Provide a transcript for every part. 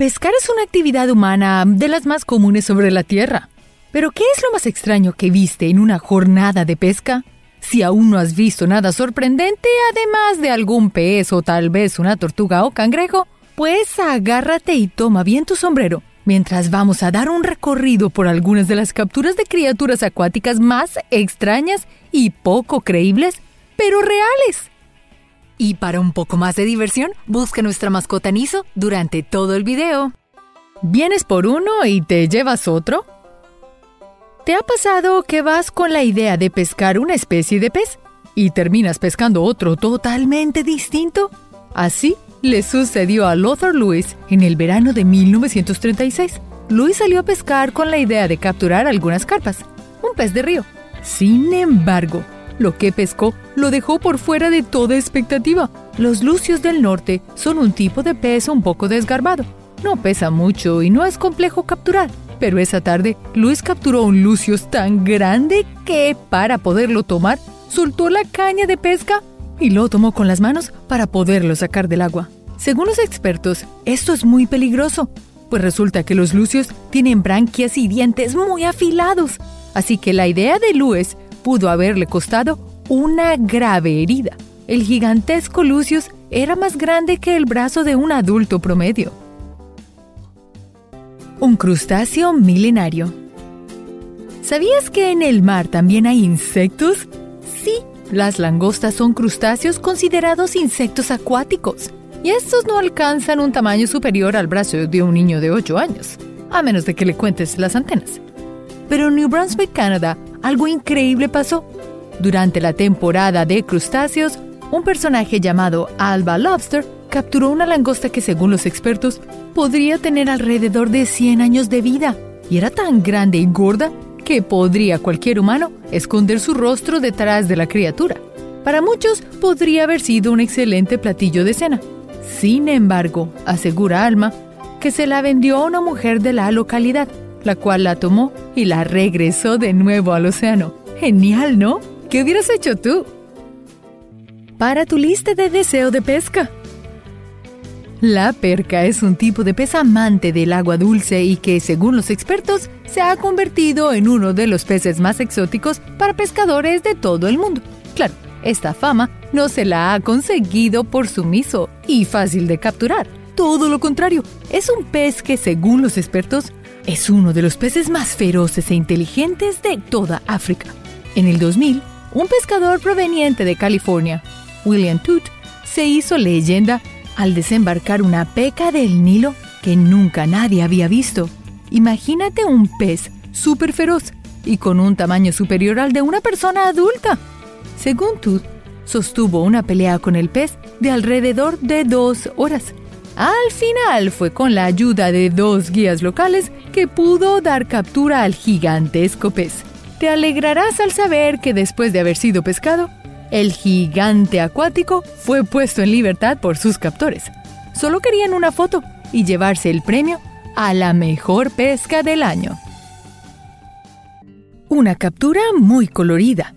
Pescar es una actividad humana de las más comunes sobre la Tierra. Pero ¿qué es lo más extraño que viste en una jornada de pesca? Si aún no has visto nada sorprendente, además de algún pez o tal vez una tortuga o cangrejo, pues agárrate y toma bien tu sombrero, mientras vamos a dar un recorrido por algunas de las capturas de criaturas acuáticas más extrañas y poco creíbles, pero reales. Y para un poco más de diversión, busca nuestra mascota Niso durante todo el video. ¿Vienes por uno y te llevas otro? ¿Te ha pasado que vas con la idea de pescar una especie de pez y terminas pescando otro totalmente distinto? Así le sucedió a Lothar Lewis en el verano de 1936. Lewis salió a pescar con la idea de capturar algunas carpas, un pez de río. Sin embargo, lo que pescó lo dejó por fuera de toda expectativa. Los lucios del norte son un tipo de pez un poco desgarbado. No pesa mucho y no es complejo capturar. Pero esa tarde, Luis capturó un lucius tan grande que, para poderlo tomar, soltó la caña de pesca y lo tomó con las manos para poderlo sacar del agua. Según los expertos, esto es muy peligroso, pues resulta que los lucios tienen branquias y dientes muy afilados. Así que la idea de Luis pudo haberle costado una grave herida. El gigantesco Lucius era más grande que el brazo de un adulto promedio. Un crustáceo milenario. ¿Sabías que en el mar también hay insectos? Sí, las langostas son crustáceos considerados insectos acuáticos, y estos no alcanzan un tamaño superior al brazo de un niño de 8 años, a menos de que le cuentes las antenas. Pero New Brunswick, Canadá, algo increíble pasó. Durante la temporada de crustáceos, un personaje llamado Alba Lobster capturó una langosta que según los expertos podría tener alrededor de 100 años de vida y era tan grande y gorda que podría cualquier humano esconder su rostro detrás de la criatura. Para muchos podría haber sido un excelente platillo de cena. Sin embargo, asegura Alma que se la vendió a una mujer de la localidad la cual la tomó y la regresó de nuevo al océano. Genial, ¿no? ¿Qué hubieras hecho tú? Para tu lista de deseo de pesca. La perca es un tipo de pez amante del agua dulce y que, según los expertos, se ha convertido en uno de los peces más exóticos para pescadores de todo el mundo. Claro, esta fama no se la ha conseguido por sumiso y fácil de capturar. Todo lo contrario, es un pez que, según los expertos, es uno de los peces más feroces e inteligentes de toda África. En el 2000, un pescador proveniente de California, William Toot, se hizo leyenda al desembarcar una peca del Nilo que nunca nadie había visto. Imagínate un pez súper feroz y con un tamaño superior al de una persona adulta. Según Toot, sostuvo una pelea con el pez de alrededor de dos horas al final fue con la ayuda de dos guías locales que pudo dar captura al gigantesco pez. Te alegrarás al saber que después de haber sido pescado, el gigante acuático fue puesto en libertad por sus captores. Solo querían una foto y llevarse el premio a la mejor pesca del año. Una captura muy colorida.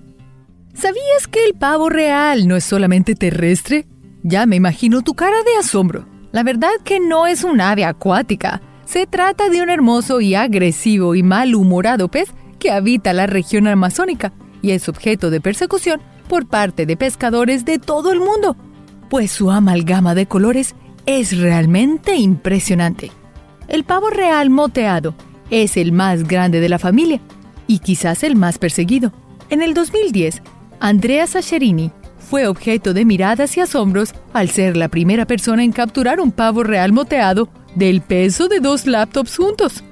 ¿Sabías que el pavo real no es solamente terrestre? Ya me imagino tu cara de asombro. La verdad que no es un ave acuática. Se trata de un hermoso y agresivo y malhumorado pez que habita la región amazónica y es objeto de persecución por parte de pescadores de todo el mundo, pues su amalgama de colores es realmente impresionante. El pavo real moteado es el más grande de la familia y quizás el más perseguido. En el 2010, Andrea Sacherini fue objeto de miradas y asombros al ser la primera persona en capturar un pavo real moteado del peso de dos laptops juntos.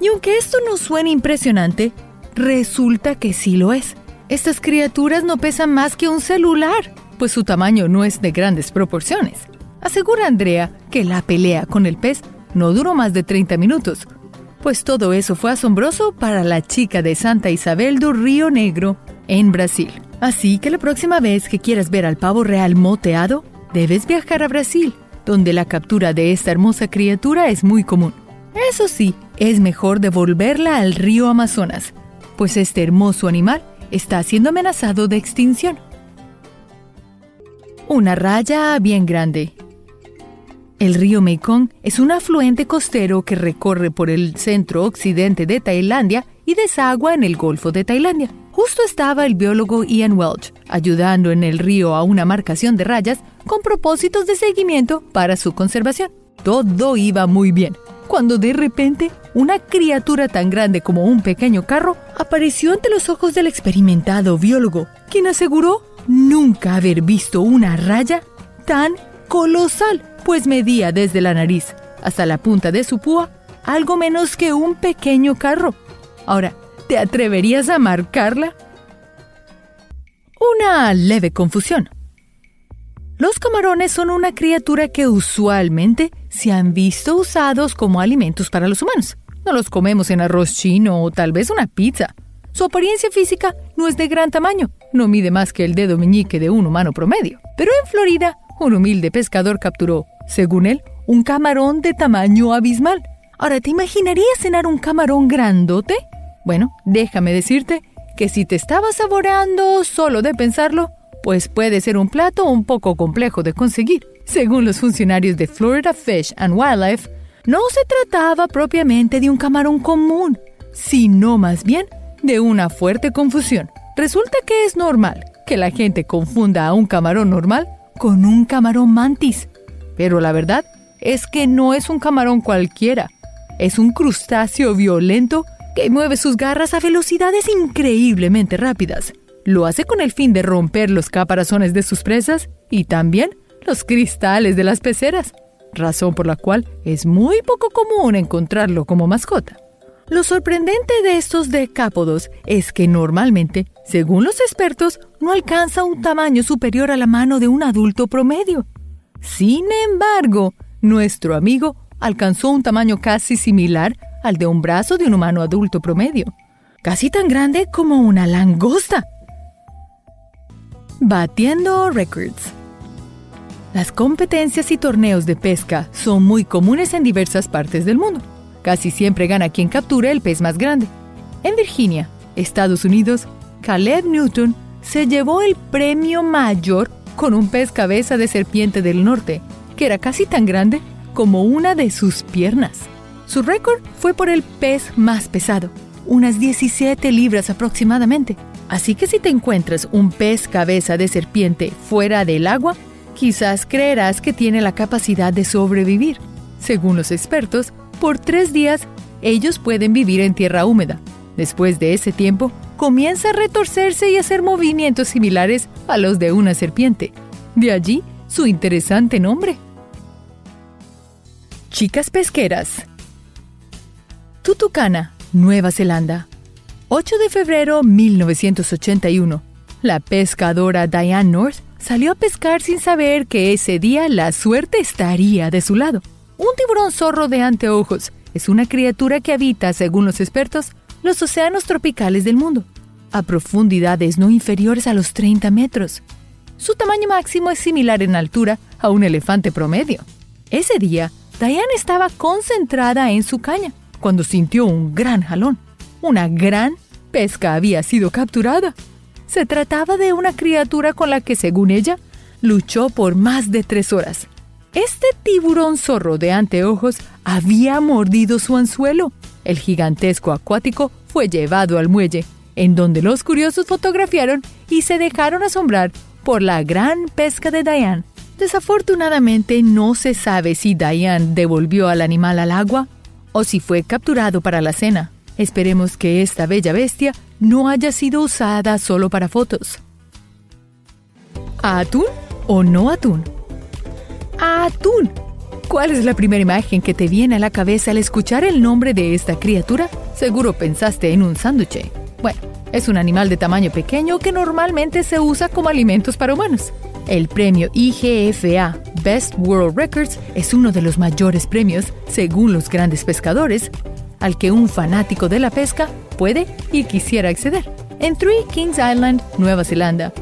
Y aunque esto no suene impresionante, resulta que sí lo es. Estas criaturas no pesan más que un celular, pues su tamaño no es de grandes proporciones. Asegura Andrea que la pelea con el pez no duró más de 30 minutos, pues todo eso fue asombroso para la chica de Santa Isabel do Río Negro, en Brasil. Así que la próxima vez que quieras ver al pavo real moteado, debes viajar a Brasil, donde la captura de esta hermosa criatura es muy común. Eso sí, es mejor devolverla al río Amazonas, pues este hermoso animal está siendo amenazado de extinción. Una raya bien grande. El río Mekong es un afluente costero que recorre por el centro occidente de Tailandia y desagua en el Golfo de Tailandia. Justo estaba el biólogo Ian Welch ayudando en el río a una marcación de rayas con propósitos de seguimiento para su conservación. Todo iba muy bien, cuando de repente una criatura tan grande como un pequeño carro apareció ante los ojos del experimentado biólogo, quien aseguró nunca haber visto una raya tan colosal pues medía desde la nariz hasta la punta de su púa algo menos que un pequeño carro. Ahora, ¿te atreverías a marcarla? Una leve confusión. Los camarones son una criatura que usualmente se han visto usados como alimentos para los humanos. No los comemos en arroz chino o tal vez una pizza. Su apariencia física no es de gran tamaño, no mide más que el dedo meñique de un humano promedio. Pero en Florida un humilde pescador capturó, según él, un camarón de tamaño abismal. Ahora, ¿te imaginarías cenar un camarón grandote? Bueno, déjame decirte que si te estabas saboreando solo de pensarlo, pues puede ser un plato un poco complejo de conseguir. Según los funcionarios de Florida Fish and Wildlife, no se trataba propiamente de un camarón común, sino más bien de una fuerte confusión. Resulta que es normal que la gente confunda a un camarón normal con un camarón mantis. Pero la verdad es que no es un camarón cualquiera. Es un crustáceo violento que mueve sus garras a velocidades increíblemente rápidas. Lo hace con el fin de romper los caparazones de sus presas y también los cristales de las peceras, razón por la cual es muy poco común encontrarlo como mascota. Lo sorprendente de estos decápodos es que normalmente, según los expertos, no alcanza un tamaño superior a la mano de un adulto promedio. Sin embargo, nuestro amigo alcanzó un tamaño casi similar al de un brazo de un humano adulto promedio, casi tan grande como una langosta. Batiendo records. Las competencias y torneos de pesca son muy comunes en diversas partes del mundo. Casi siempre gana quien captura el pez más grande. En Virginia, Estados Unidos, Caleb Newton se llevó el premio mayor con un pez cabeza de serpiente del norte, que era casi tan grande como una de sus piernas. Su récord fue por el pez más pesado, unas 17 libras aproximadamente. Así que si te encuentras un pez cabeza de serpiente fuera del agua, quizás creerás que tiene la capacidad de sobrevivir. Según los expertos, por tres días, ellos pueden vivir en tierra húmeda. Después de ese tiempo, comienza a retorcerse y hacer movimientos similares a los de una serpiente. De allí su interesante nombre. Chicas pesqueras. Tutucana, Nueva Zelanda. 8 de febrero 1981. La pescadora Diane North salió a pescar sin saber que ese día la suerte estaría de su lado. Un tiburón zorro de anteojos es una criatura que habita, según los expertos, los océanos tropicales del mundo, a profundidades no inferiores a los 30 metros. Su tamaño máximo es similar en altura a un elefante promedio. Ese día, Diane estaba concentrada en su caña cuando sintió un gran jalón. Una gran pesca había sido capturada. Se trataba de una criatura con la que, según ella, luchó por más de tres horas este tiburón zorro de anteojos había mordido su anzuelo. El gigantesco acuático fue llevado al muelle, en donde los curiosos fotografiaron y se dejaron asombrar por la gran pesca de Diane. Desafortunadamente no se sabe si Diane devolvió al animal al agua o si fue capturado para la cena. Esperemos que esta bella bestia no haya sido usada solo para fotos. ¿Atún o no atún? atún. ¿Cuál es la primera imagen que te viene a la cabeza al escuchar el nombre de esta criatura? Seguro pensaste en un sándwich. Bueno, es un animal de tamaño pequeño que normalmente se usa como alimentos para humanos. El premio IGFA Best World Records es uno de los mayores premios, según los grandes pescadores, al que un fanático de la pesca puede y quisiera acceder. En Three Kings Island, Nueva Zelanda.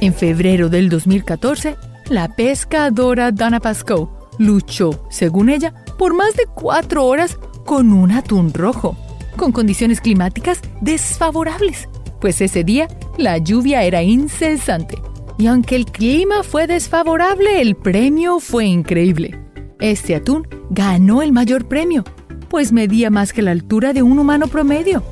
En febrero del 2014, la pescadora Dana Pascoe luchó, según ella, por más de cuatro horas con un atún rojo, con condiciones climáticas desfavorables, pues ese día la lluvia era incesante. Y aunque el clima fue desfavorable, el premio fue increíble. Este atún ganó el mayor premio, pues medía más que la altura de un humano promedio.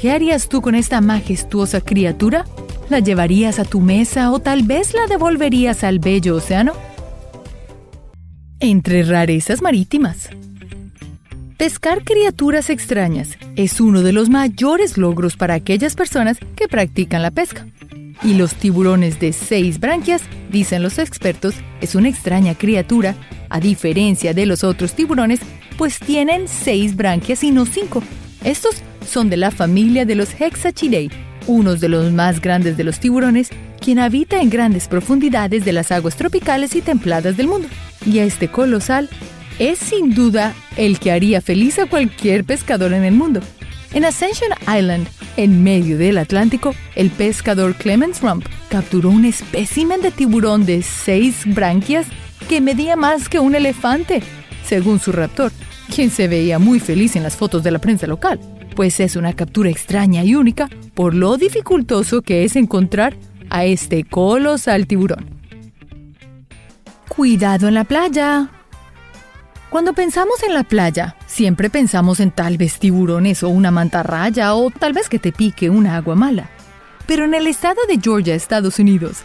¿Qué harías tú con esta majestuosa criatura? ¿La llevarías a tu mesa o tal vez la devolverías al bello océano? Entre rarezas marítimas. Pescar criaturas extrañas es uno de los mayores logros para aquellas personas que practican la pesca. Y los tiburones de seis branquias, dicen los expertos, es una extraña criatura, a diferencia de los otros tiburones, pues tienen seis branquias y no cinco. Estos son de la familia de los Hexachidae, unos de los más grandes de los tiburones, quien habita en grandes profundidades de las aguas tropicales y templadas del mundo. Y este colosal es sin duda el que haría feliz a cualquier pescador en el mundo. En Ascension Island, en medio del Atlántico, el pescador Clemens Rump capturó un espécimen de tiburón de seis branquias que medía más que un elefante, según su raptor, quien se veía muy feliz en las fotos de la prensa local, pues es una captura extraña y única por lo dificultoso que es encontrar a este colosal tiburón. Cuidado en la playa. Cuando pensamos en la playa, siempre pensamos en tal vez tiburones o una mantarraya o tal vez que te pique una agua mala. Pero en el estado de Georgia, Estados Unidos,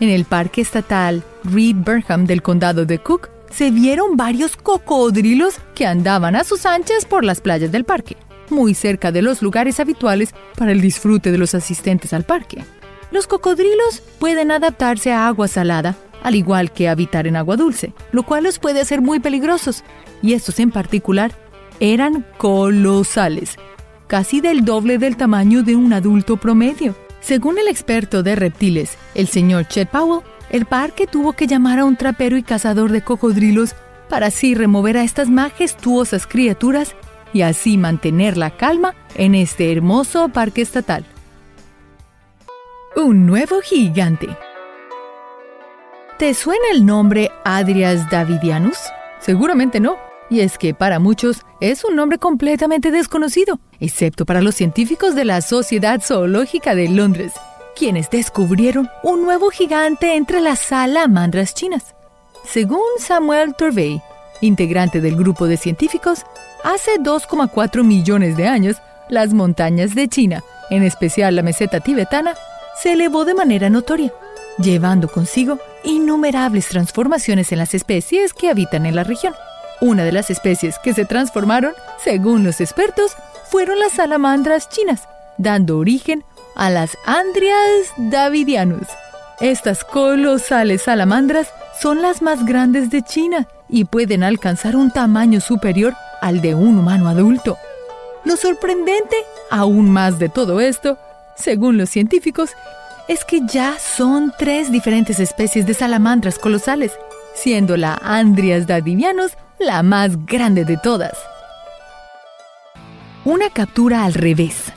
en el Parque Estatal Reed Burnham del condado de Cook, se vieron varios cocodrilos que andaban a sus anchas por las playas del parque, muy cerca de los lugares habituales para el disfrute de los asistentes al parque. Los cocodrilos pueden adaptarse a agua salada al igual que habitar en agua dulce, lo cual los puede hacer muy peligrosos. Y estos en particular eran colosales, casi del doble del tamaño de un adulto promedio. Según el experto de reptiles, el señor Chet Powell, el parque tuvo que llamar a un trapero y cazador de cocodrilos para así remover a estas majestuosas criaturas y así mantener la calma en este hermoso parque estatal. Un nuevo gigante. ¿Te suena el nombre Adrias Davidianus? Seguramente no. Y es que para muchos es un nombre completamente desconocido, excepto para los científicos de la Sociedad Zoológica de Londres, quienes descubrieron un nuevo gigante entre las salamandras chinas. Según Samuel Turvey, integrante del grupo de científicos, hace 2,4 millones de años, las montañas de China, en especial la meseta tibetana, se elevó de manera notoria llevando consigo innumerables transformaciones en las especies que habitan en la región. Una de las especies que se transformaron, según los expertos, fueron las salamandras chinas, dando origen a las Andrias davidianus. Estas colosales salamandras son las más grandes de China y pueden alcanzar un tamaño superior al de un humano adulto. Lo sorprendente, aún más de todo esto, según los científicos, es que ya son tres diferentes especies de salamandras colosales, siendo la Andrias dadivianus la más grande de todas. Una captura al revés.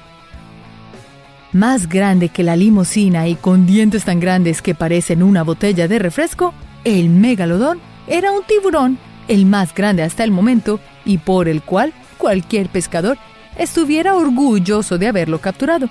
Más grande que la limosina y con dientes tan grandes que parecen una botella de refresco, el megalodón era un tiburón, el más grande hasta el momento y por el cual cualquier pescador estuviera orgulloso de haberlo capturado.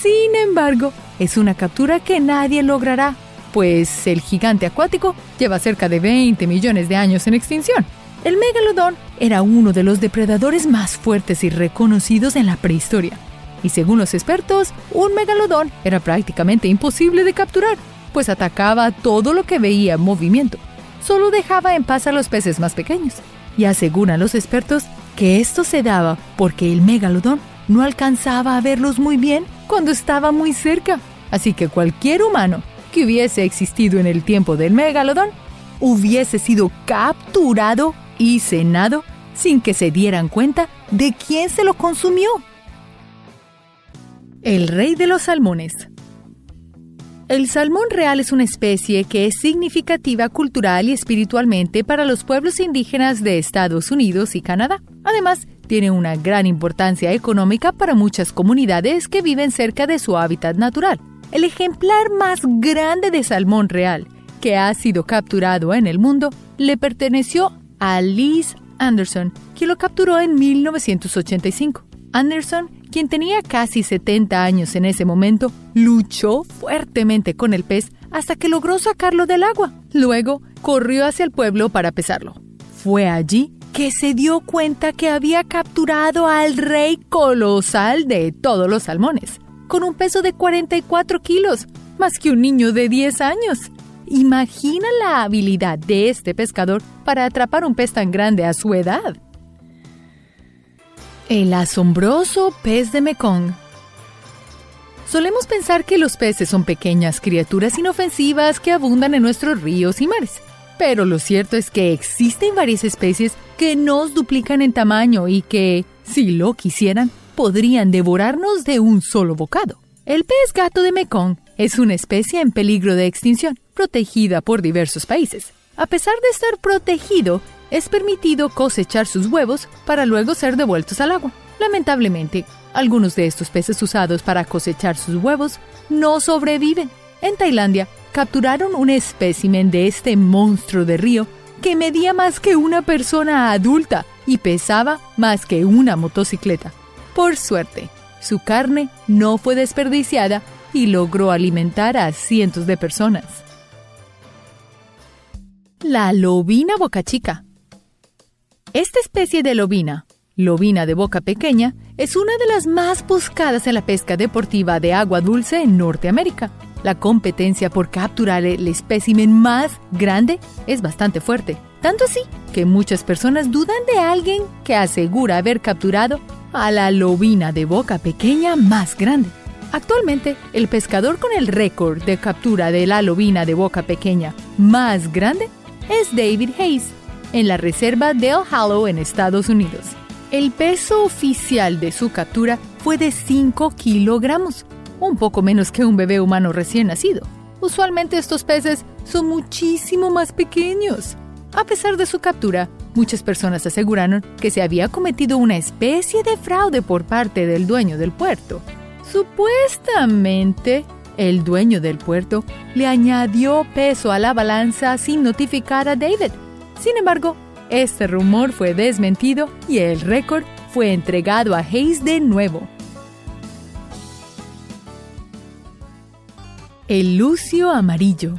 Sin embargo, es una captura que nadie logrará, pues el gigante acuático lleva cerca de 20 millones de años en extinción. El megalodón era uno de los depredadores más fuertes y reconocidos en la prehistoria. Y según los expertos, un megalodón era prácticamente imposible de capturar, pues atacaba todo lo que veía en movimiento. Solo dejaba en paz a los peces más pequeños. Y aseguran los expertos que esto se daba porque el megalodón no alcanzaba a verlos muy bien cuando estaba muy cerca. Así que cualquier humano que hubiese existido en el tiempo del megalodón hubiese sido capturado y cenado sin que se dieran cuenta de quién se lo consumió. El rey de los salmones. El salmón real es una especie que es significativa cultural y espiritualmente para los pueblos indígenas de Estados Unidos y Canadá. Además, tiene una gran importancia económica para muchas comunidades que viven cerca de su hábitat natural. El ejemplar más grande de salmón real que ha sido capturado en el mundo le perteneció a Liz Anderson, quien lo capturó en 1985. Anderson, quien tenía casi 70 años en ese momento, luchó fuertemente con el pez hasta que logró sacarlo del agua. Luego, corrió hacia el pueblo para pesarlo. Fue allí que se dio cuenta que había capturado al rey colosal de todos los salmones, con un peso de 44 kilos, más que un niño de 10 años. Imagina la habilidad de este pescador para atrapar un pez tan grande a su edad. El asombroso pez de Mekong. Solemos pensar que los peces son pequeñas criaturas inofensivas que abundan en nuestros ríos y mares. Pero lo cierto es que existen varias especies que nos duplican en tamaño y que, si lo quisieran, podrían devorarnos de un solo bocado. El pez gato de Mekong es una especie en peligro de extinción, protegida por diversos países. A pesar de estar protegido, es permitido cosechar sus huevos para luego ser devueltos al agua. Lamentablemente, algunos de estos peces usados para cosechar sus huevos no sobreviven. En Tailandia, capturaron un espécimen de este monstruo de río que medía más que una persona adulta y pesaba más que una motocicleta. Por suerte, su carne no fue desperdiciada y logró alimentar a cientos de personas. La lobina boca chica. Esta especie de lobina, lobina de boca pequeña, es una de las más buscadas en la pesca deportiva de agua dulce en Norteamérica. La competencia por capturar el espécimen más grande es bastante fuerte, tanto así que muchas personas dudan de alguien que asegura haber capturado a la lobina de boca pequeña más grande. Actualmente, el pescador con el récord de captura de la lobina de boca pequeña más grande es David Hayes, en la reserva Del Hollow en Estados Unidos. El peso oficial de su captura fue de 5 kilogramos, un poco menos que un bebé humano recién nacido. Usualmente estos peces son muchísimo más pequeños. A pesar de su captura, muchas personas aseguraron que se había cometido una especie de fraude por parte del dueño del puerto. Supuestamente, el dueño del puerto le añadió peso a la balanza sin notificar a David. Sin embargo, este rumor fue desmentido y el récord fue entregado a Hayes de nuevo. El lucio amarillo.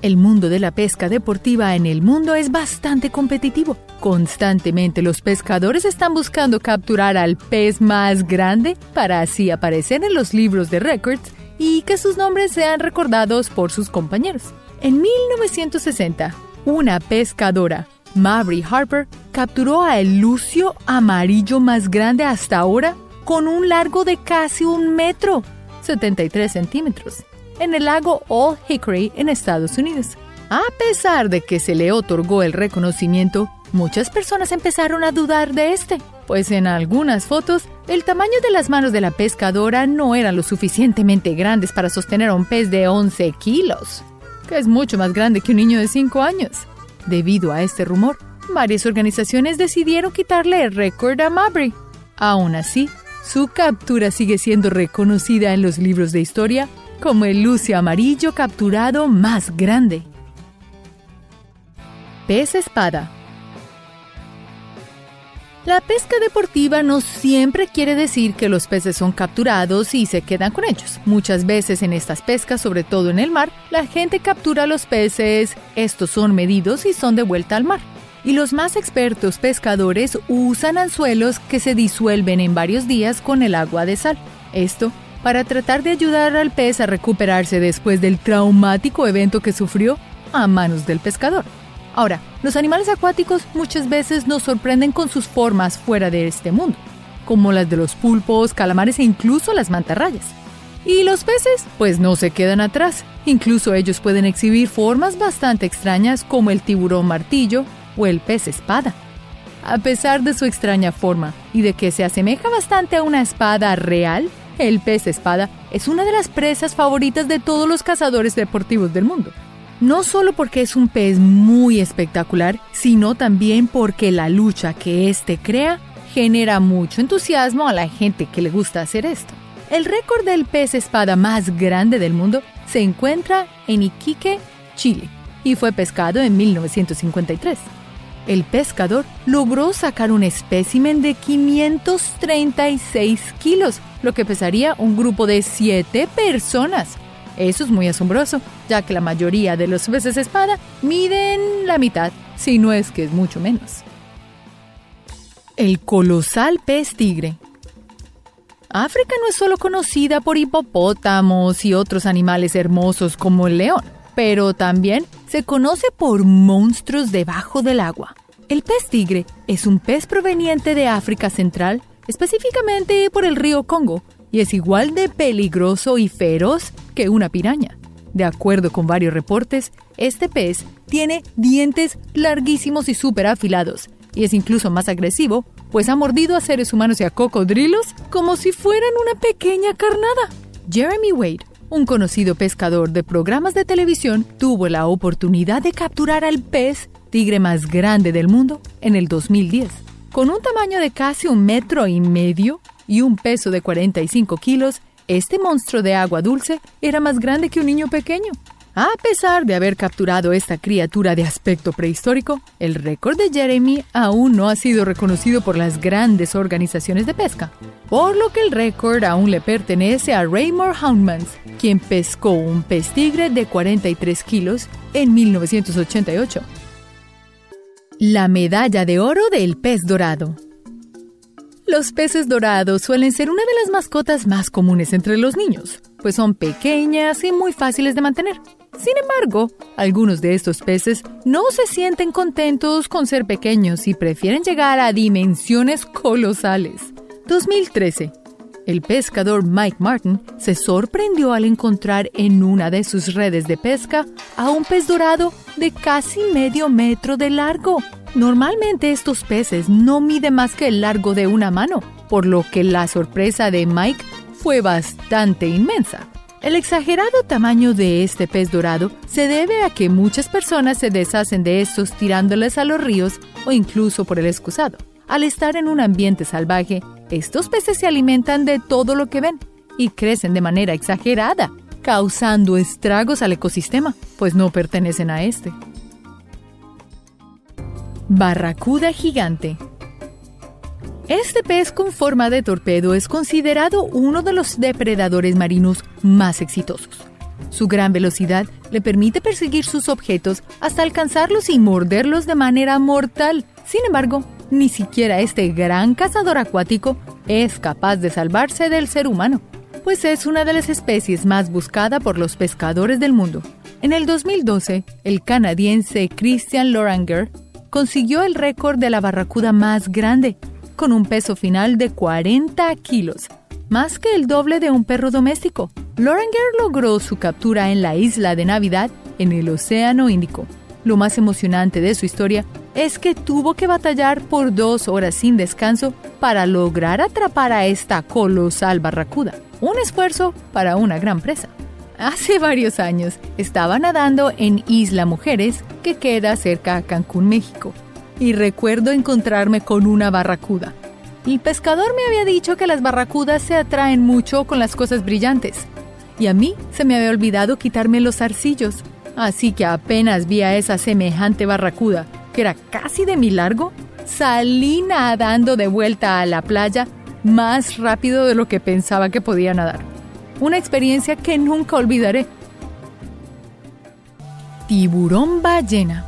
El mundo de la pesca deportiva en el mundo es bastante competitivo. Constantemente los pescadores están buscando capturar al pez más grande para así aparecer en los libros de récords y que sus nombres sean recordados por sus compañeros. En 1960, una pescadora, Mabry Harper, capturó al lucio amarillo más grande hasta ahora con un largo de casi un metro 73 centímetros, en el lago Old Hickory en Estados Unidos. A pesar de que se le otorgó el reconocimiento, muchas personas empezaron a dudar de este, pues en algunas fotos el tamaño de las manos de la pescadora no eran lo suficientemente grandes para sostener a un pez de 11 kilos, que es mucho más grande que un niño de 5 años. Debido a este rumor, varias organizaciones decidieron quitarle el récord a Mabry. Aún así, su captura sigue siendo reconocida en los libros de historia como el lucio amarillo capturado más grande. Pez espada. La pesca deportiva no siempre quiere decir que los peces son capturados y se quedan con ellos. Muchas veces en estas pescas, sobre todo en el mar, la gente captura los peces, estos son medidos y son de vuelta al mar y los más expertos pescadores usan anzuelos que se disuelven en varios días con el agua de sal. Esto para tratar de ayudar al pez a recuperarse después del traumático evento que sufrió a manos del pescador. Ahora, los animales acuáticos muchas veces nos sorprenden con sus formas fuera de este mundo, como las de los pulpos, calamares e incluso las mantarrayas. Y los peces, pues no se quedan atrás. Incluso ellos pueden exhibir formas bastante extrañas como el tiburón martillo, o el pez espada. A pesar de su extraña forma y de que se asemeja bastante a una espada real, el pez espada es una de las presas favoritas de todos los cazadores deportivos del mundo. No solo porque es un pez muy espectacular, sino también porque la lucha que éste crea genera mucho entusiasmo a la gente que le gusta hacer esto. El récord del pez espada más grande del mundo se encuentra en Iquique, Chile, y fue pescado en 1953 el pescador logró sacar un espécimen de 536 kilos, lo que pesaría un grupo de 7 personas. Eso es muy asombroso, ya que la mayoría de los peces espada miden la mitad si no es que es mucho menos. El colosal pez tigre. África no es solo conocida por hipopótamos y otros animales hermosos como el león, pero también se conoce por monstruos debajo del agua. El pez tigre es un pez proveniente de África Central, específicamente por el río Congo, y es igual de peligroso y feroz que una piraña. De acuerdo con varios reportes, este pez tiene dientes larguísimos y súper afilados, y es incluso más agresivo, pues ha mordido a seres humanos y a cocodrilos como si fueran una pequeña carnada. Jeremy Wade, un conocido pescador de programas de televisión, tuvo la oportunidad de capturar al pez tigre más grande del mundo en el 2010. Con un tamaño de casi un metro y medio y un peso de 45 kilos, este monstruo de agua dulce era más grande que un niño pequeño. A pesar de haber capturado esta criatura de aspecto prehistórico, el récord de Jeremy aún no ha sido reconocido por las grandes organizaciones de pesca, por lo que el récord aún le pertenece a Raymore Houndmans, quien pescó un pez tigre de 43 kilos en 1988. La medalla de oro del pez dorado. Los peces dorados suelen ser una de las mascotas más comunes entre los niños, pues son pequeñas y muy fáciles de mantener. Sin embargo, algunos de estos peces no se sienten contentos con ser pequeños y prefieren llegar a dimensiones colosales. 2013. El pescador Mike Martin se sorprendió al encontrar en una de sus redes de pesca a un pez dorado de casi medio metro de largo. Normalmente estos peces no miden más que el largo de una mano, por lo que la sorpresa de Mike fue bastante inmensa. El exagerado tamaño de este pez dorado se debe a que muchas personas se deshacen de estos tirándoles a los ríos o incluso por el excusado. Al estar en un ambiente salvaje, estos peces se alimentan de todo lo que ven y crecen de manera exagerada, causando estragos al ecosistema, pues no pertenecen a este. Barracuda gigante este pez con forma de torpedo es considerado uno de los depredadores marinos más exitosos. Su gran velocidad le permite perseguir sus objetos hasta alcanzarlos y morderlos de manera mortal. Sin embargo, ni siquiera este gran cazador acuático es capaz de salvarse del ser humano, pues es una de las especies más buscada por los pescadores del mundo. En el 2012, el canadiense Christian Loranger consiguió el récord de la barracuda más grande, con un peso final de 40 kilos, más que el doble de un perro doméstico. Loranger logró su captura en la isla de Navidad en el Océano Índico. Lo más emocionante de su historia es que tuvo que batallar por dos horas sin descanso para lograr atrapar a esta colosal barracuda. Un esfuerzo para una gran presa. Hace varios años estaba nadando en Isla Mujeres, que queda cerca a Cancún, México y recuerdo encontrarme con una barracuda. El pescador me había dicho que las barracudas se atraen mucho con las cosas brillantes, y a mí se me había olvidado quitarme los arcillos, así que apenas vi a esa semejante barracuda, que era casi de mi largo, salí nadando de vuelta a la playa más rápido de lo que pensaba que podía nadar. Una experiencia que nunca olvidaré. Tiburón ballena.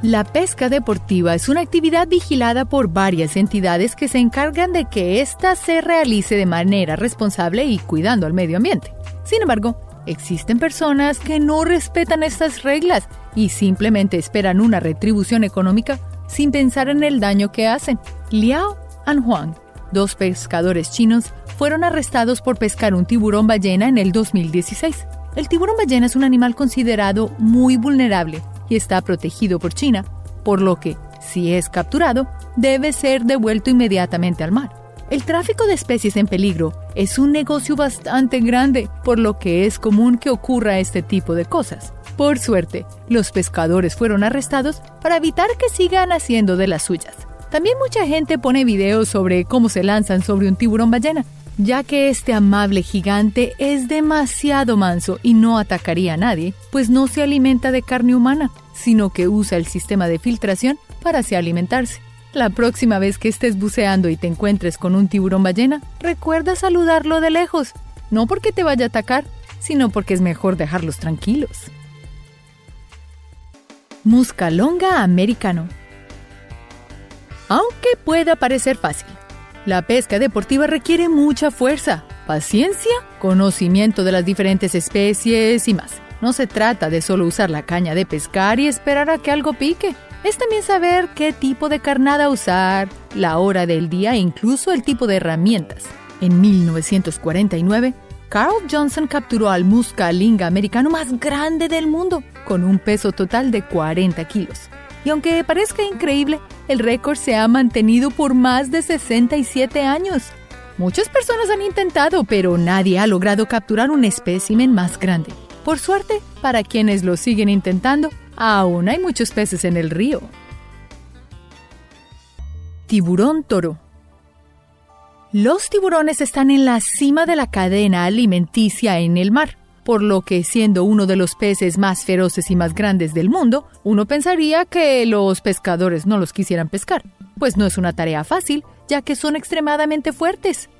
La pesca deportiva es una actividad vigilada por varias entidades que se encargan de que ésta se realice de manera responsable y cuidando al medio ambiente. Sin embargo, existen personas que no respetan estas reglas y simplemente esperan una retribución económica sin pensar en el daño que hacen. Liao and Huang, dos pescadores chinos, fueron arrestados por pescar un tiburón ballena en el 2016. El tiburón ballena es un animal considerado muy vulnerable y está protegido por China, por lo que, si es capturado, debe ser devuelto inmediatamente al mar. El tráfico de especies en peligro es un negocio bastante grande, por lo que es común que ocurra este tipo de cosas. Por suerte, los pescadores fueron arrestados para evitar que sigan haciendo de las suyas. También mucha gente pone videos sobre cómo se lanzan sobre un tiburón ballena, ya que este amable gigante es demasiado manso y no atacaría a nadie, pues no se alimenta de carne humana, sino que usa el sistema de filtración para así alimentarse. La próxima vez que estés buceando y te encuentres con un tiburón ballena, recuerda saludarlo de lejos, no porque te vaya a atacar, sino porque es mejor dejarlos tranquilos. Muscalonga americano. Aunque pueda parecer fácil, la pesca deportiva requiere mucha fuerza, paciencia, conocimiento de las diferentes especies y más. No se trata de solo usar la caña de pescar y esperar a que algo pique. Es también saber qué tipo de carnada usar, la hora del día e incluso el tipo de herramientas. En 1949, Carl Johnson capturó al muscalinga americano más grande del mundo, con un peso total de 40 kilos. Y aunque parezca increíble, el récord se ha mantenido por más de 67 años. Muchas personas han intentado, pero nadie ha logrado capturar un espécimen más grande. Por suerte, para quienes lo siguen intentando, aún hay muchos peces en el río. Tiburón toro. Los tiburones están en la cima de la cadena alimenticia en el mar, por lo que siendo uno de los peces más feroces y más grandes del mundo, uno pensaría que los pescadores no los quisieran pescar, pues no es una tarea fácil, ya que son extremadamente fuertes.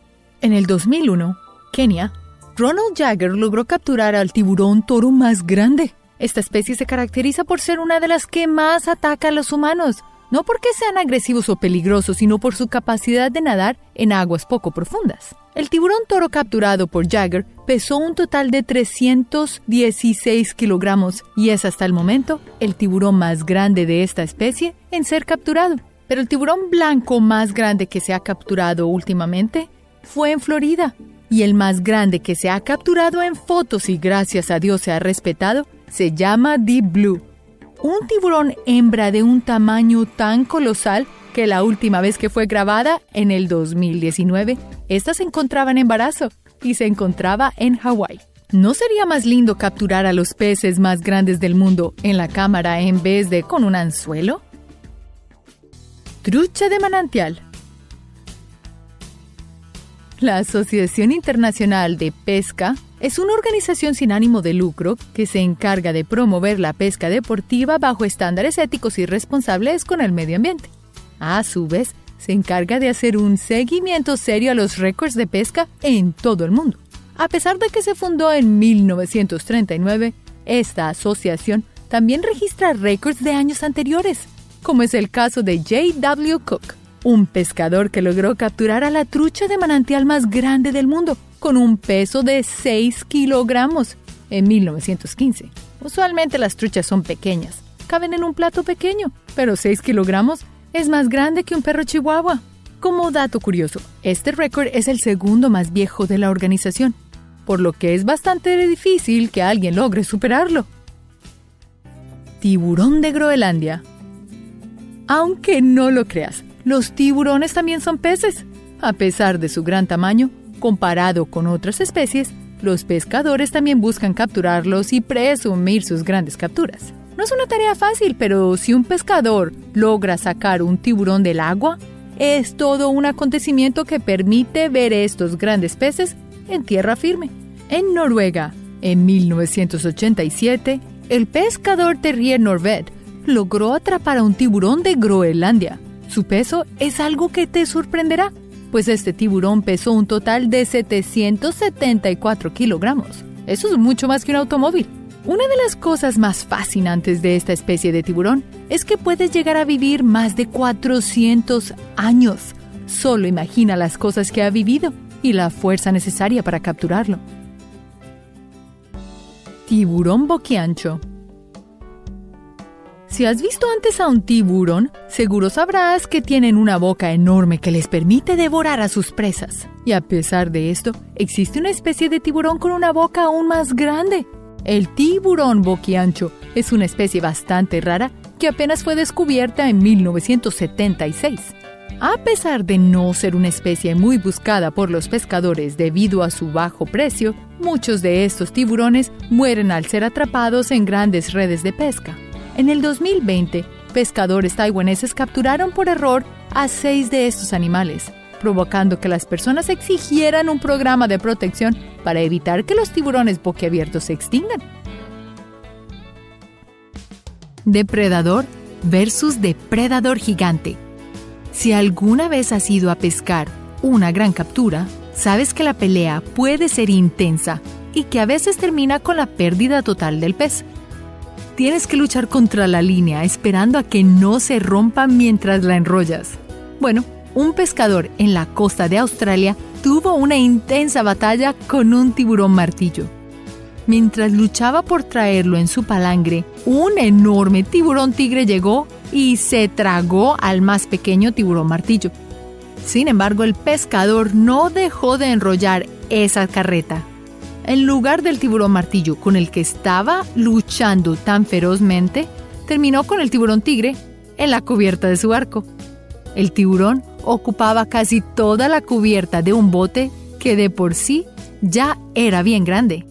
En el 2001, Kenia, Ronald Jagger logró capturar al tiburón toro más grande. Esta especie se caracteriza por ser una de las que más ataca a los humanos, no porque sean agresivos o peligrosos, sino por su capacidad de nadar en aguas poco profundas. El tiburón toro capturado por Jagger pesó un total de 316 kilogramos y es hasta el momento el tiburón más grande de esta especie en ser capturado. Pero el tiburón blanco más grande que se ha capturado últimamente fue en Florida y el más grande que se ha capturado en fotos y gracias a Dios se ha respetado se llama Deep Blue un tiburón hembra de un tamaño tan colosal que la última vez que fue grabada, en el 2019, esta se encontraba en embarazo y se encontraba en Hawái. ¿No sería más lindo capturar a los peces más grandes del mundo en la cámara en vez de con un anzuelo? Trucha de manantial. La Asociación Internacional de Pesca es una organización sin ánimo de lucro que se encarga de promover la pesca deportiva bajo estándares éticos y responsables con el medio ambiente. A su vez, se encarga de hacer un seguimiento serio a los récords de pesca en todo el mundo. A pesar de que se fundó en 1939, esta asociación también registra récords de años anteriores, como es el caso de J.W. Cook, un pescador que logró capturar a la trucha de manantial más grande del mundo, con un peso de 6 kilogramos en 1915. Usualmente las truchas son pequeñas, caben en un plato pequeño, pero 6 kilogramos es más grande que un perro chihuahua. Como dato curioso, este récord es el segundo más viejo de la organización, por lo que es bastante difícil que alguien logre superarlo. Tiburón de Groenlandia. Aunque no lo creas, los tiburones también son peces. A pesar de su gran tamaño, Comparado con otras especies, los pescadores también buscan capturarlos y presumir sus grandes capturas. No es una tarea fácil, pero si un pescador logra sacar un tiburón del agua, es todo un acontecimiento que permite ver estos grandes peces en tierra firme. En Noruega, en 1987, el pescador Terrier Norvet logró atrapar a un tiburón de Groenlandia. Su peso es algo que te sorprenderá pues este tiburón pesó un total de 774 kilogramos. Eso es mucho más que un automóvil. Una de las cosas más fascinantes de esta especie de tiburón es que puede llegar a vivir más de 400 años. Solo imagina las cosas que ha vivido y la fuerza necesaria para capturarlo. Tiburón boquiancho si has visto antes a un tiburón, seguro sabrás que tienen una boca enorme que les permite devorar a sus presas. Y a pesar de esto, existe una especie de tiburón con una boca aún más grande. El tiburón boquiancho es una especie bastante rara que apenas fue descubierta en 1976. A pesar de no ser una especie muy buscada por los pescadores debido a su bajo precio, muchos de estos tiburones mueren al ser atrapados en grandes redes de pesca. En el 2020, pescadores taiwaneses capturaron por error a seis de estos animales, provocando que las personas exigieran un programa de protección para evitar que los tiburones boquiabiertos se extingan. Depredador versus depredador gigante. Si alguna vez has ido a pescar una gran captura, sabes que la pelea puede ser intensa y que a veces termina con la pérdida total del pez. Tienes que luchar contra la línea esperando a que no se rompa mientras la enrollas. Bueno, un pescador en la costa de Australia tuvo una intensa batalla con un tiburón martillo. Mientras luchaba por traerlo en su palangre, un enorme tiburón tigre llegó y se tragó al más pequeño tiburón martillo. Sin embargo, el pescador no dejó de enrollar esa carreta. En lugar del tiburón martillo con el que estaba luchando tan ferozmente, terminó con el tiburón tigre en la cubierta de su barco. El tiburón ocupaba casi toda la cubierta de un bote que de por sí ya era bien grande.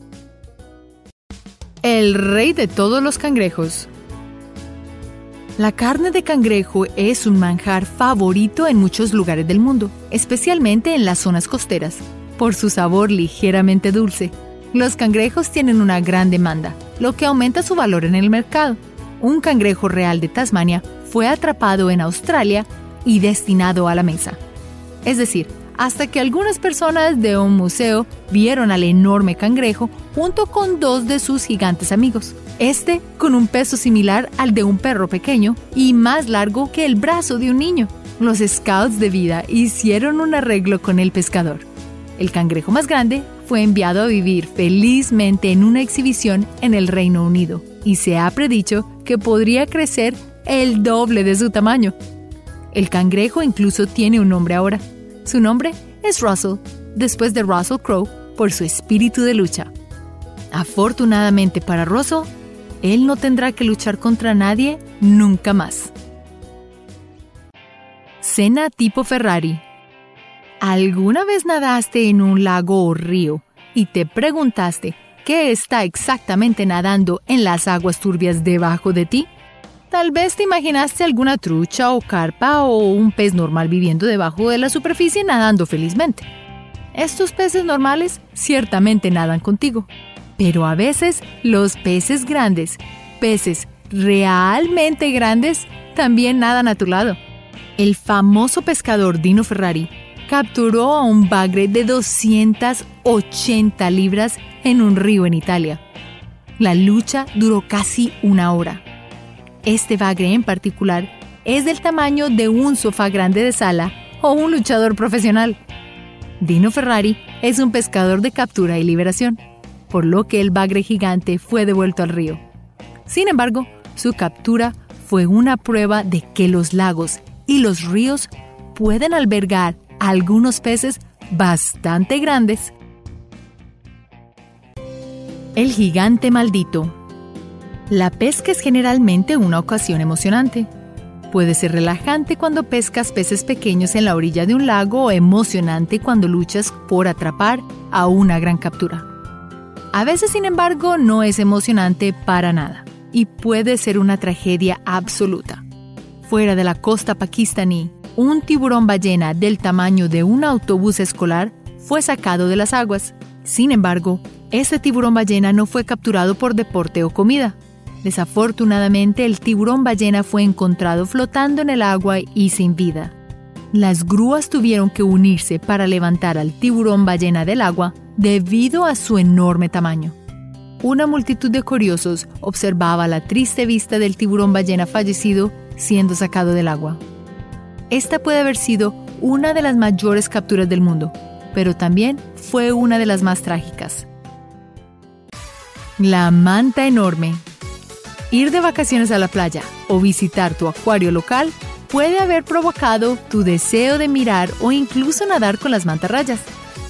El rey de todos los cangrejos. La carne de cangrejo es un manjar favorito en muchos lugares del mundo, especialmente en las zonas costeras, por su sabor ligeramente dulce. Los cangrejos tienen una gran demanda, lo que aumenta su valor en el mercado. Un cangrejo real de Tasmania fue atrapado en Australia y destinado a la mesa. Es decir, hasta que algunas personas de un museo vieron al enorme cangrejo junto con dos de sus gigantes amigos. Este con un peso similar al de un perro pequeño y más largo que el brazo de un niño. Los scouts de vida hicieron un arreglo con el pescador. El cangrejo más grande fue enviado a vivir felizmente en una exhibición en el Reino Unido y se ha predicho que podría crecer el doble de su tamaño. El cangrejo incluso tiene un nombre ahora. Su nombre es Russell, después de Russell Crowe, por su espíritu de lucha. Afortunadamente para Russell, él no tendrá que luchar contra nadie nunca más. Cena tipo Ferrari. ¿Alguna vez nadaste en un lago o río y te preguntaste qué está exactamente nadando en las aguas turbias debajo de ti? Tal vez te imaginaste alguna trucha o carpa o un pez normal viviendo debajo de la superficie nadando felizmente. Estos peces normales ciertamente nadan contigo, pero a veces los peces grandes, peces realmente grandes, también nadan a tu lado. El famoso pescador Dino Ferrari capturó a un bagre de 280 libras en un río en Italia. La lucha duró casi una hora. Este bagre en particular es del tamaño de un sofá grande de sala o un luchador profesional. Dino Ferrari es un pescador de captura y liberación, por lo que el bagre gigante fue devuelto al río. Sin embargo, su captura fue una prueba de que los lagos y los ríos pueden albergar algunos peces bastante grandes. El gigante maldito la pesca es generalmente una ocasión emocionante. Puede ser relajante cuando pescas peces pequeños en la orilla de un lago o emocionante cuando luchas por atrapar a una gran captura. A veces, sin embargo, no es emocionante para nada y puede ser una tragedia absoluta. Fuera de la costa pakistaní, un tiburón ballena del tamaño de un autobús escolar fue sacado de las aguas. Sin embargo, este tiburón ballena no fue capturado por deporte o comida, Desafortunadamente, el tiburón ballena fue encontrado flotando en el agua y sin vida. Las grúas tuvieron que unirse para levantar al tiburón ballena del agua debido a su enorme tamaño. Una multitud de curiosos observaba la triste vista del tiburón ballena fallecido siendo sacado del agua. Esta puede haber sido una de las mayores capturas del mundo, pero también fue una de las más trágicas. La manta enorme Ir de vacaciones a la playa o visitar tu acuario local puede haber provocado tu deseo de mirar o incluso nadar con las mantarrayas.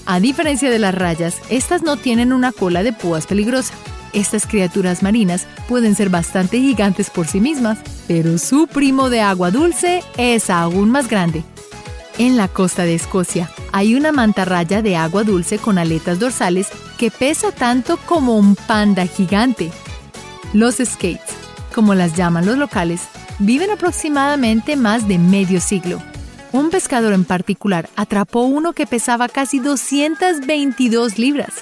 A diferencia de las rayas, estas no tienen una cola de púas peligrosa. Estas criaturas marinas pueden ser bastante gigantes por sí mismas, pero su primo de agua dulce es aún más grande. En la costa de Escocia hay una mantarraya de agua dulce con aletas dorsales que pesa tanto como un panda gigante. Los skates, como las llaman los locales, viven aproximadamente más de medio siglo. Un pescador en particular atrapó uno que pesaba casi 222 libras.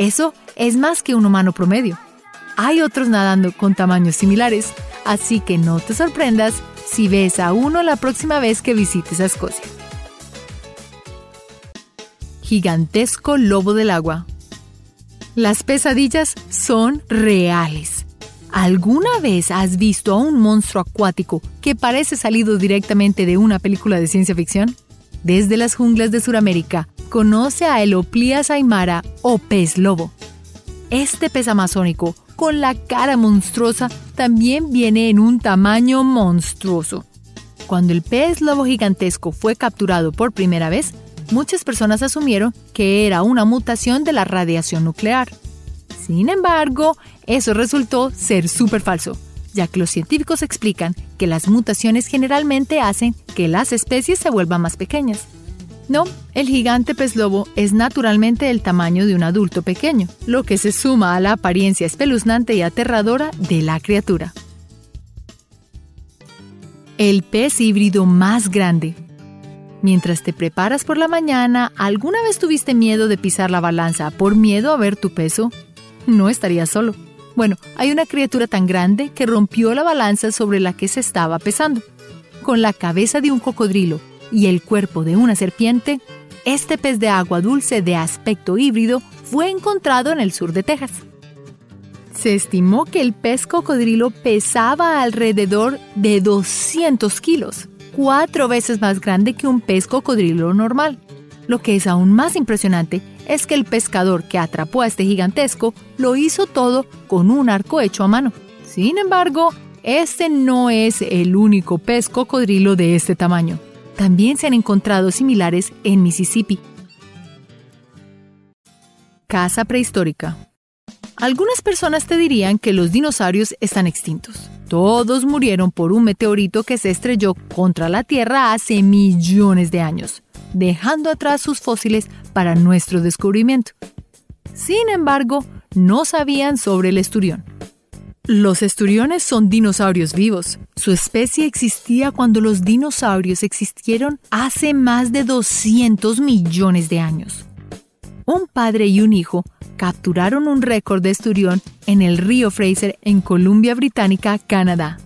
Eso es más que un humano promedio. Hay otros nadando con tamaños similares, así que no te sorprendas si ves a uno la próxima vez que visites a Escocia. Gigantesco lobo del agua. Las pesadillas son reales ¿Alguna vez has visto a un monstruo acuático que parece salido directamente de una película de ciencia ficción? Desde las junglas de Sudamérica, conoce a Eloplias aymara o pez lobo. Este pez amazónico, con la cara monstruosa, también viene en un tamaño monstruoso. Cuando el pez lobo gigantesco fue capturado por primera vez, muchas personas asumieron que era una mutación de la radiación nuclear. Sin embargo, eso resultó ser súper falso, ya que los científicos explican que las mutaciones generalmente hacen que las especies se vuelvan más pequeñas. No, el gigante pez lobo es naturalmente del tamaño de un adulto pequeño, lo que se suma a la apariencia espeluznante y aterradora de la criatura. El pez híbrido más grande. Mientras te preparas por la mañana, ¿alguna vez tuviste miedo de pisar la balanza por miedo a ver tu peso? No estarías solo. Bueno, hay una criatura tan grande que rompió la balanza sobre la que se estaba pesando. Con la cabeza de un cocodrilo y el cuerpo de una serpiente, este pez de agua dulce de aspecto híbrido fue encontrado en el sur de Texas. Se estimó que el pez cocodrilo pesaba alrededor de 200 kilos, cuatro veces más grande que un pez cocodrilo normal. Lo que es aún más impresionante es que el pescador que atrapó a este gigantesco lo hizo todo con un arco hecho a mano. Sin embargo, este no es el único pez cocodrilo de este tamaño. También se han encontrado similares en Mississippi. Casa prehistórica. Algunas personas te dirían que los dinosaurios están extintos. Todos murieron por un meteorito que se estrelló contra la Tierra hace millones de años, dejando atrás sus fósiles para nuestro descubrimiento. Sin embargo, no sabían sobre el esturión. Los esturiones son dinosaurios vivos. Su especie existía cuando los dinosaurios existieron hace más de 200 millones de años. Un padre y un hijo capturaron un récord de esturión en el río Fraser en Columbia Británica, Canadá.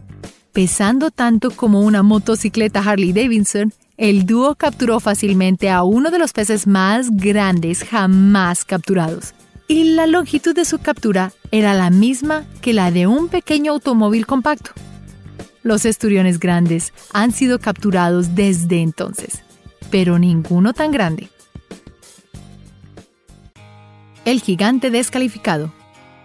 Pesando tanto como una motocicleta Harley Davidson, el dúo capturó fácilmente a uno de los peces más grandes jamás capturados. Y la longitud de su captura era la misma que la de un pequeño automóvil compacto. Los esturiones grandes han sido capturados desde entonces, pero ninguno tan grande. El gigante descalificado.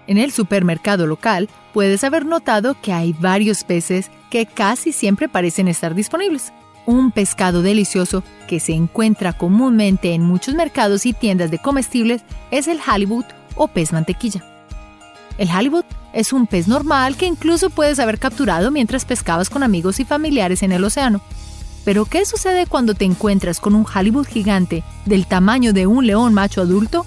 En el supermercado local puedes haber notado que hay varios peces que casi siempre parecen estar disponibles. Un pescado delicioso que se encuentra comúnmente en muchos mercados y tiendas de comestibles es el halibut o pez mantequilla. El halibut es un pez normal que incluso puedes haber capturado mientras pescabas con amigos y familiares en el océano. Pero ¿qué sucede cuando te encuentras con un halibut gigante del tamaño de un león macho adulto?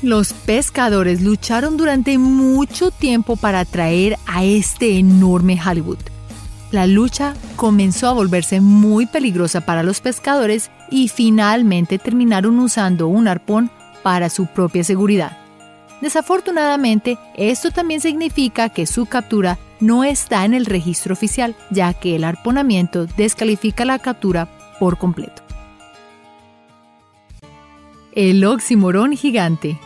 Los pescadores lucharon durante mucho tiempo para atraer a este enorme Hollywood. La lucha comenzó a volverse muy peligrosa para los pescadores y finalmente terminaron usando un arpón para su propia seguridad. Desafortunadamente, esto también significa que su captura no está en el registro oficial, ya que el arponamiento descalifica la captura por completo. El oximorón gigante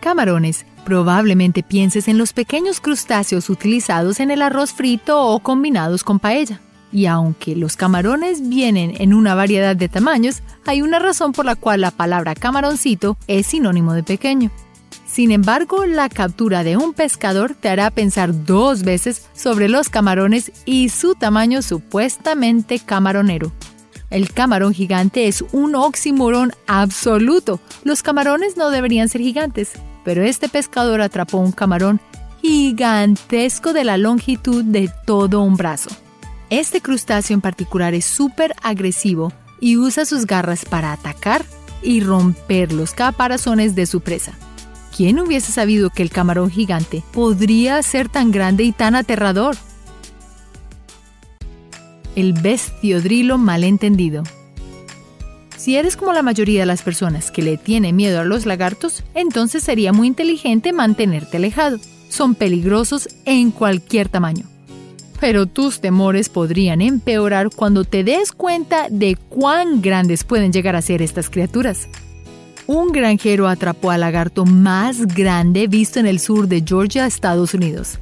Camarones. Probablemente pienses en los pequeños crustáceos utilizados en el arroz frito o combinados con paella. Y aunque los camarones vienen en una variedad de tamaños, hay una razón por la cual la palabra camaroncito es sinónimo de pequeño. Sin embargo, la captura de un pescador te hará pensar dos veces sobre los camarones y su tamaño supuestamente camaronero. El camarón gigante es un oxímoron absoluto. Los camarones no deberían ser gigantes, pero este pescador atrapó un camarón gigantesco de la longitud de todo un brazo. Este crustáceo en particular es súper agresivo y usa sus garras para atacar y romper los caparazones de su presa. ¿Quién hubiese sabido que el camarón gigante podría ser tan grande y tan aterrador? El bestiodrilo malentendido. Si eres como la mayoría de las personas que le tiene miedo a los lagartos, entonces sería muy inteligente mantenerte alejado. Son peligrosos en cualquier tamaño. Pero tus temores podrían empeorar cuando te des cuenta de cuán grandes pueden llegar a ser estas criaturas. Un granjero atrapó al lagarto más grande visto en el sur de Georgia, Estados Unidos.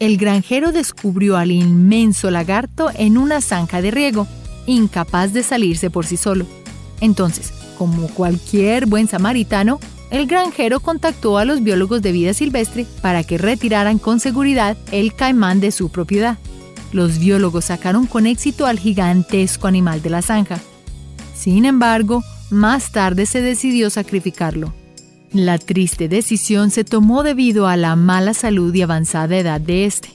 el granjero descubrió al inmenso lagarto en una zanja de riego, incapaz de salirse por sí solo. Entonces, como cualquier buen samaritano, el granjero contactó a los biólogos de vida silvestre para que retiraran con seguridad el caimán de su propiedad. Los biólogos sacaron con éxito al gigantesco animal de la zanja. Sin embargo, más tarde se decidió sacrificarlo. La triste decisión se tomó debido a la mala salud y avanzada edad de este.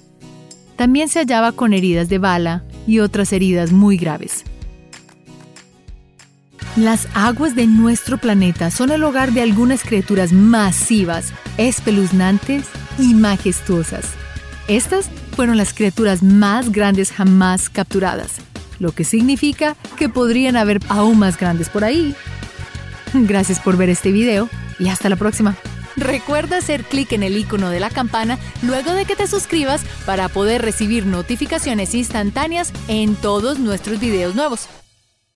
También se hallaba con heridas de bala y otras heridas muy graves. Las aguas de nuestro planeta son el hogar de algunas criaturas masivas, espeluznantes y majestuosas. Estas fueron las criaturas más grandes jamás capturadas, lo que significa que podrían haber aún más grandes por ahí. Gracias por ver este video y hasta la próxima. Recuerda hacer clic en el icono de la campana luego de que te suscribas para poder recibir notificaciones instantáneas en todos nuestros videos nuevos.